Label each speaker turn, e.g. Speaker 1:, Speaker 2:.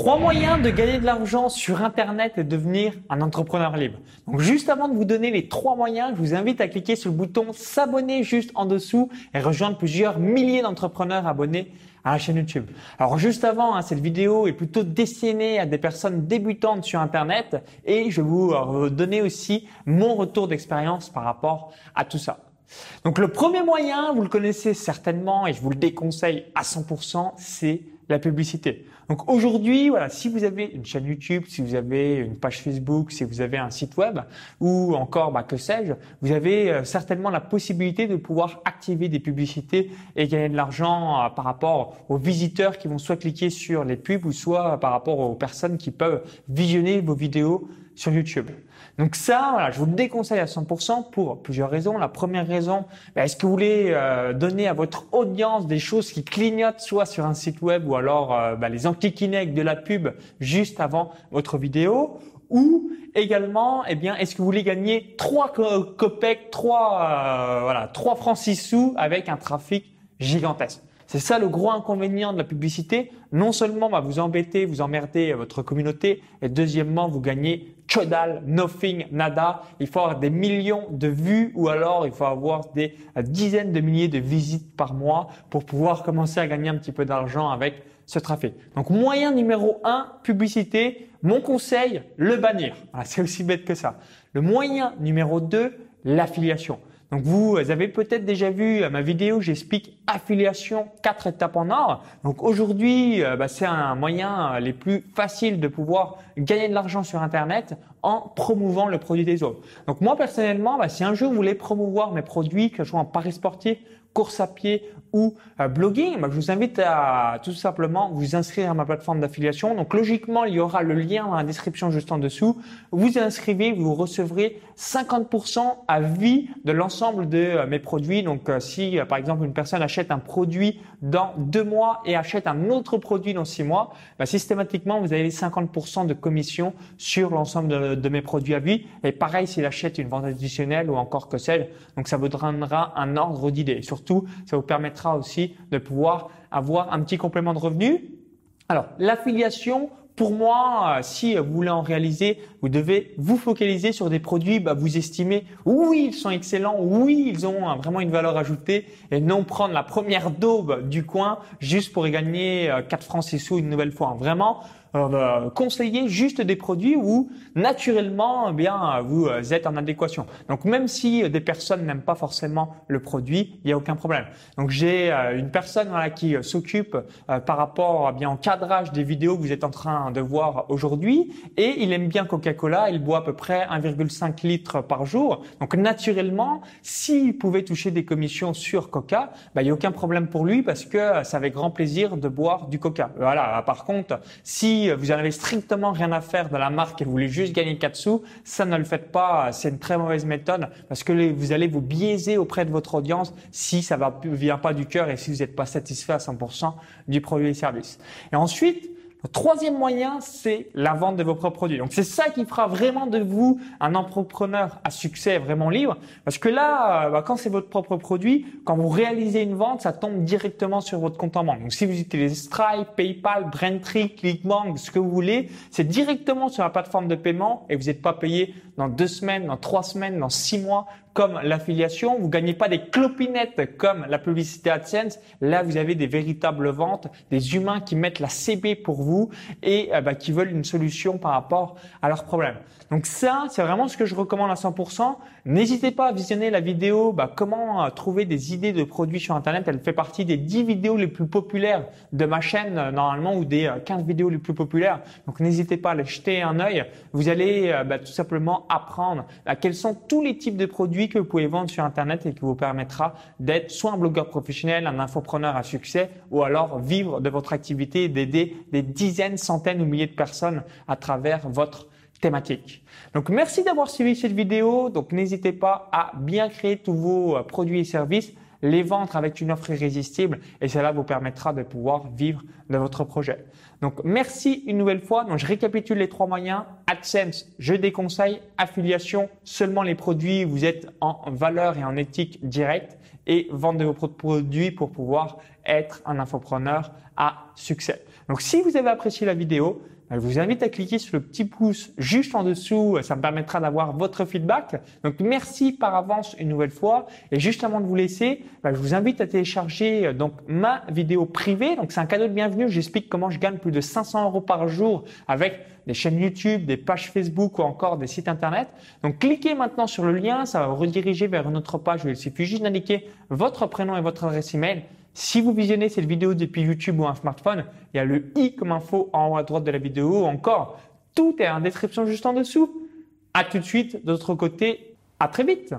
Speaker 1: Trois moyens de gagner de l'argent sur Internet et devenir un entrepreneur libre. Donc juste avant de vous donner les trois moyens, je vous invite à cliquer sur le bouton s'abonner juste en dessous et rejoindre plusieurs milliers d'entrepreneurs abonnés à la chaîne YouTube. Alors juste avant, hein, cette vidéo est plutôt destinée à des personnes débutantes sur Internet et je vais vous donner aussi mon retour d'expérience par rapport à tout ça. Donc le premier moyen, vous le connaissez certainement et je vous le déconseille à 100%, c'est la publicité. Donc aujourd'hui, voilà, si vous avez une chaîne YouTube, si vous avez une page Facebook, si vous avez un site web ou encore, bah, que sais-je, vous avez euh, certainement la possibilité de pouvoir activer des publicités et gagner de l'argent euh, par rapport aux visiteurs qui vont soit cliquer sur les pubs ou soit par rapport aux personnes qui peuvent visionner vos vidéos sur YouTube. Donc ça, voilà, je vous le déconseille à 100% pour plusieurs raisons. La première raison, bah, est-ce que vous voulez euh, donner à votre audience des choses qui clignotent soit sur un site web ou alors euh, bah, les enquiquiner de la pub juste avant votre vidéo ou également, eh bien, est-ce que vous voulez gagner trois copecs, trois euh, voilà, trois francs six sous avec un trafic gigantesque? C'est ça le gros inconvénient de la publicité. Non seulement vous embêter, vous emmerder votre communauté, et deuxièmement, vous gagnez dalle, nothing, nada. Il faut avoir des millions de vues ou alors il faut avoir des dizaines de milliers de visites par mois pour pouvoir commencer à gagner un petit peu d'argent avec ce trafic. Donc moyen numéro un, publicité. Mon conseil, le bannir. c'est aussi bête que ça. Le moyen numéro 2, l'affiliation. Donc vous avez peut-être déjà vu ma vidéo, j'explique affiliation, quatre étapes en or. Donc aujourd'hui, euh, bah, c'est un moyen euh, les plus faciles de pouvoir gagner de l'argent sur Internet en promouvant le produit des autres. Donc moi personnellement, bah, si un jour vous voulez promouvoir mes produits, que ce soit en paris sportif, course à pied ou euh, blogging, bah, je vous invite à tout simplement vous inscrire à ma plateforme d'affiliation. Donc logiquement, il y aura le lien dans la description juste en dessous. Vous inscrivez, vous recevrez 50% à vie de l'ensemble de euh, mes produits. Donc euh, si par exemple une personne achète un produit dans deux mois et achète un autre produit dans six mois, bah, systématiquement vous avez 50% de commission sur l'ensemble de, de, mes produits à vie. Et pareil s'il achète une vente additionnelle ou encore que sais-je. Donc ça vous donnera un ordre d'idée. Surtout, ça vous permettra aussi de pouvoir avoir un petit complément de revenu. Alors, l'affiliation, pour moi, euh, si vous voulez en réaliser, vous devez vous focaliser sur des produits, bah, vous estimez, oui, ils sont excellents, oui, ils ont vraiment une valeur ajoutée, et non prendre la première daube du coin juste pour y gagner 4 euh, francs 6 sous une nouvelle fois. Vraiment, euh, conseiller juste des produits où naturellement eh bien vous euh, êtes en adéquation. Donc même si des personnes n'aiment pas forcément le produit, il n'y a aucun problème. Donc j'ai euh, une personne voilà, qui s'occupe par rapport eh bien au cadrage des vidéos que vous êtes en train de voir aujourd'hui et il aime bien Coca-Cola, il boit à peu près 1,5 litres par jour. Donc naturellement, s'il pouvait toucher des commissions sur Coca, bah, il n'y a aucun problème pour lui parce que ça avait grand plaisir de boire du Coca. Voilà. Par contre, si vous n'avez strictement rien à faire de la marque et vous voulez juste gagner 4 sous, ça ne le faites pas. C'est une très mauvaise méthode parce que vous allez vous biaiser auprès de votre audience si ça ne vient pas du cœur et si vous n'êtes pas satisfait à 100% du produit et service. Et ensuite, le troisième moyen, c'est la vente de vos propres produits. Donc c'est ça qui fera vraiment de vous un entrepreneur à succès vraiment libre. Parce que là, euh, bah, quand c'est votre propre produit, quand vous réalisez une vente, ça tombe directement sur votre compte en banque. Donc si vous utilisez Stripe, PayPal, Braintree, ClickBank, ce que vous voulez, c'est directement sur la plateforme de paiement et vous n'êtes pas payé dans deux semaines, dans trois semaines, dans six mois comme l'affiliation, vous gagnez pas des clopinettes comme la publicité AdSense. Là, vous avez des véritables ventes, des humains qui mettent la CB pour vous et euh, bah, qui veulent une solution par rapport à leurs problèmes. Donc ça, c'est vraiment ce que je recommande à 100%. N'hésitez pas à visionner la vidéo bah, comment euh, trouver des idées de produits sur Internet. Elle fait partie des 10 vidéos les plus populaires de ma chaîne euh, normalement ou des 15 vidéos les plus populaires. Donc n'hésitez pas à aller jeter un œil. Vous allez bah, tout simplement apprendre quels sont tous les types de produits que vous pouvez vendre sur Internet et qui vous permettra d'être soit un blogueur professionnel, un infopreneur à succès, ou alors vivre de votre activité et d'aider des dizaines, centaines ou milliers de personnes à travers votre thématique. Donc merci d'avoir suivi cette vidéo. Donc n'hésitez pas à bien créer tous vos euh, produits et services les vendre avec une offre irrésistible et cela vous permettra de pouvoir vivre de votre projet. Donc merci une nouvelle fois. Donc je récapitule les trois moyens. AdSense, je déconseille. Affiliation, seulement les produits, vous êtes en valeur et en éthique directe et vendre de vos produits pour pouvoir être un infopreneur à succès. Donc si vous avez apprécié la vidéo, je vous invite à cliquer sur le petit pouce juste en dessous. Ça me permettra d'avoir votre feedback. Donc, merci par avance une nouvelle fois. Et juste avant de vous laisser, bah, je vous invite à télécharger euh, donc ma vidéo privée. Donc, c'est un cadeau de bienvenue. J'explique comment je gagne plus de 500 euros par jour avec des chaînes YouTube, des pages Facebook ou encore des sites Internet. Donc, cliquez maintenant sur le lien. Ça va vous rediriger vers une autre page où il suffit juste d'indiquer votre prénom et votre adresse email. Si vous visionnez cette vidéo depuis YouTube ou un smartphone, il y a le i comme info en haut à droite de la vidéo. Encore, tout est en description juste en dessous. À tout de suite de l'autre côté. À très vite.